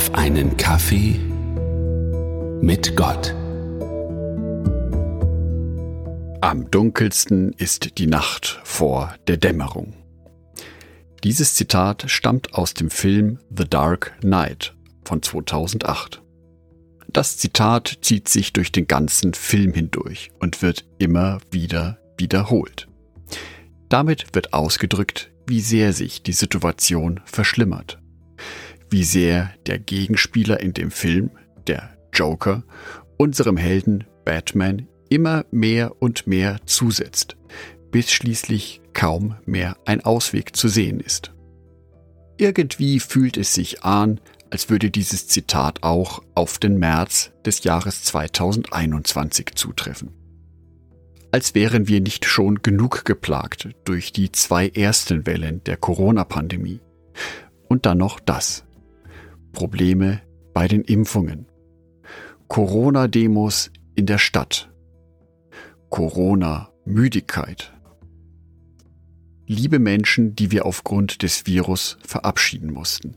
auf einen Kaffee mit Gott. Am dunkelsten ist die Nacht vor der Dämmerung. Dieses Zitat stammt aus dem Film The Dark Knight von 2008. Das Zitat zieht sich durch den ganzen Film hindurch und wird immer wieder wiederholt. Damit wird ausgedrückt, wie sehr sich die Situation verschlimmert wie sehr der Gegenspieler in dem Film, der Joker, unserem Helden Batman immer mehr und mehr zusetzt, bis schließlich kaum mehr ein Ausweg zu sehen ist. Irgendwie fühlt es sich an, als würde dieses Zitat auch auf den März des Jahres 2021 zutreffen. Als wären wir nicht schon genug geplagt durch die zwei ersten Wellen der Corona-Pandemie. Und dann noch das. Probleme bei den Impfungen. Corona-Demos in der Stadt. Corona-Müdigkeit. Liebe Menschen, die wir aufgrund des Virus verabschieden mussten.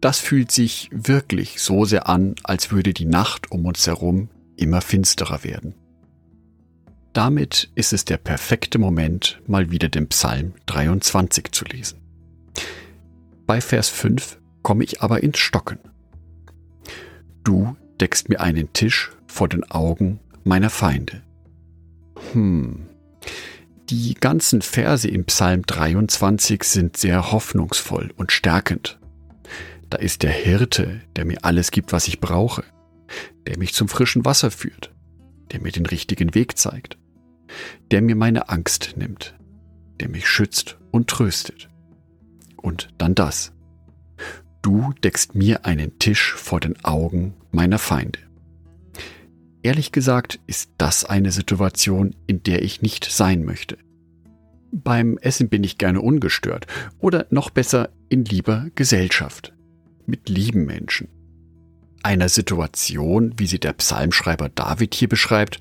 Das fühlt sich wirklich so sehr an, als würde die Nacht um uns herum immer finsterer werden. Damit ist es der perfekte Moment, mal wieder den Psalm 23 zu lesen. Bei Vers 5 komme ich aber ins Stocken. Du deckst mir einen Tisch vor den Augen meiner Feinde. Hm. Die ganzen Verse im Psalm 23 sind sehr hoffnungsvoll und stärkend. Da ist der Hirte, der mir alles gibt, was ich brauche, der mich zum frischen Wasser führt, der mir den richtigen Weg zeigt, der mir meine Angst nimmt, der mich schützt und tröstet. Und dann das. Du deckst mir einen Tisch vor den Augen meiner Feinde. Ehrlich gesagt ist das eine Situation, in der ich nicht sein möchte. Beim Essen bin ich gerne ungestört oder noch besser in lieber Gesellschaft, mit lieben Menschen. Einer Situation, wie sie der Psalmschreiber David hier beschreibt,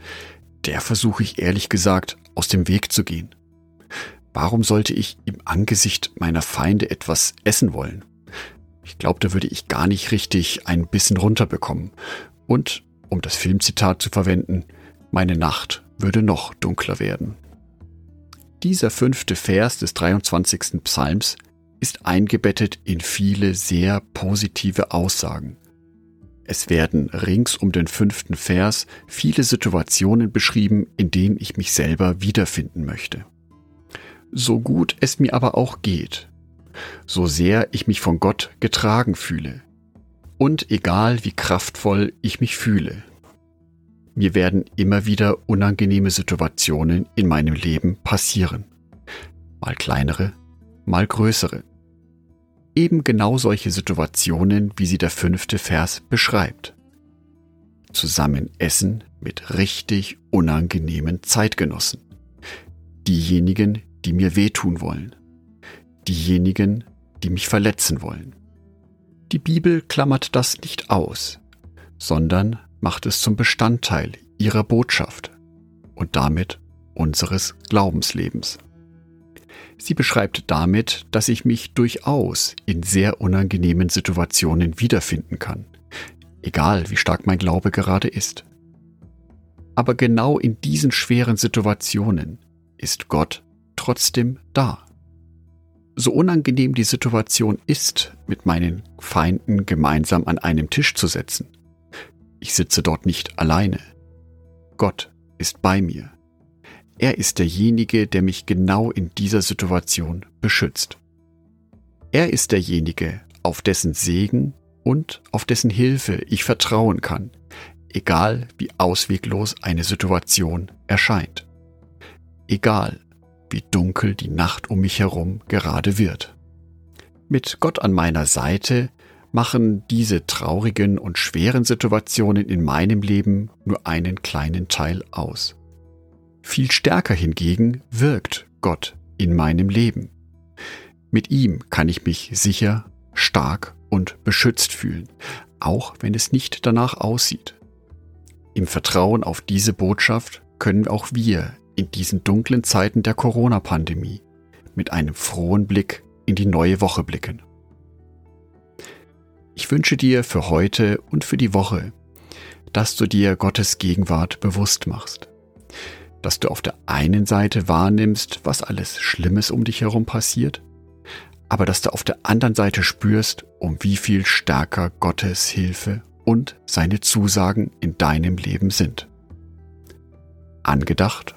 der versuche ich ehrlich gesagt aus dem Weg zu gehen. Warum sollte ich im Angesicht meiner Feinde etwas essen wollen? Ich glaube, da würde ich gar nicht richtig ein bisschen runterbekommen. Und, um das Filmzitat zu verwenden, meine Nacht würde noch dunkler werden. Dieser fünfte Vers des 23. Psalms ist eingebettet in viele sehr positive Aussagen. Es werden rings um den fünften Vers viele Situationen beschrieben, in denen ich mich selber wiederfinden möchte. So gut es mir aber auch geht, so sehr ich mich von Gott getragen fühle. Und egal wie kraftvoll ich mich fühle. Mir werden immer wieder unangenehme Situationen in meinem Leben passieren. Mal kleinere, mal größere. Eben genau solche Situationen, wie sie der fünfte Vers beschreibt. Zusammen essen mit richtig unangenehmen Zeitgenossen. Diejenigen, die mir wehtun wollen diejenigen, die mich verletzen wollen. Die Bibel klammert das nicht aus, sondern macht es zum Bestandteil ihrer Botschaft und damit unseres Glaubenslebens. Sie beschreibt damit, dass ich mich durchaus in sehr unangenehmen Situationen wiederfinden kann, egal wie stark mein Glaube gerade ist. Aber genau in diesen schweren Situationen ist Gott trotzdem da so unangenehm die Situation ist, mit meinen Feinden gemeinsam an einem Tisch zu setzen, ich sitze dort nicht alleine. Gott ist bei mir. Er ist derjenige, der mich genau in dieser Situation beschützt. Er ist derjenige, auf dessen Segen und auf dessen Hilfe ich vertrauen kann, egal wie ausweglos eine Situation erscheint. Egal wie dunkel die Nacht um mich herum gerade wird. Mit Gott an meiner Seite machen diese traurigen und schweren Situationen in meinem Leben nur einen kleinen Teil aus. Viel stärker hingegen wirkt Gott in meinem Leben. Mit ihm kann ich mich sicher, stark und beschützt fühlen, auch wenn es nicht danach aussieht. Im Vertrauen auf diese Botschaft können auch wir in diesen dunklen Zeiten der Corona-Pandemie mit einem frohen Blick in die neue Woche blicken. Ich wünsche dir für heute und für die Woche, dass du dir Gottes Gegenwart bewusst machst. Dass du auf der einen Seite wahrnimmst, was alles Schlimmes um dich herum passiert, aber dass du auf der anderen Seite spürst, um wie viel stärker Gottes Hilfe und seine Zusagen in deinem Leben sind. Angedacht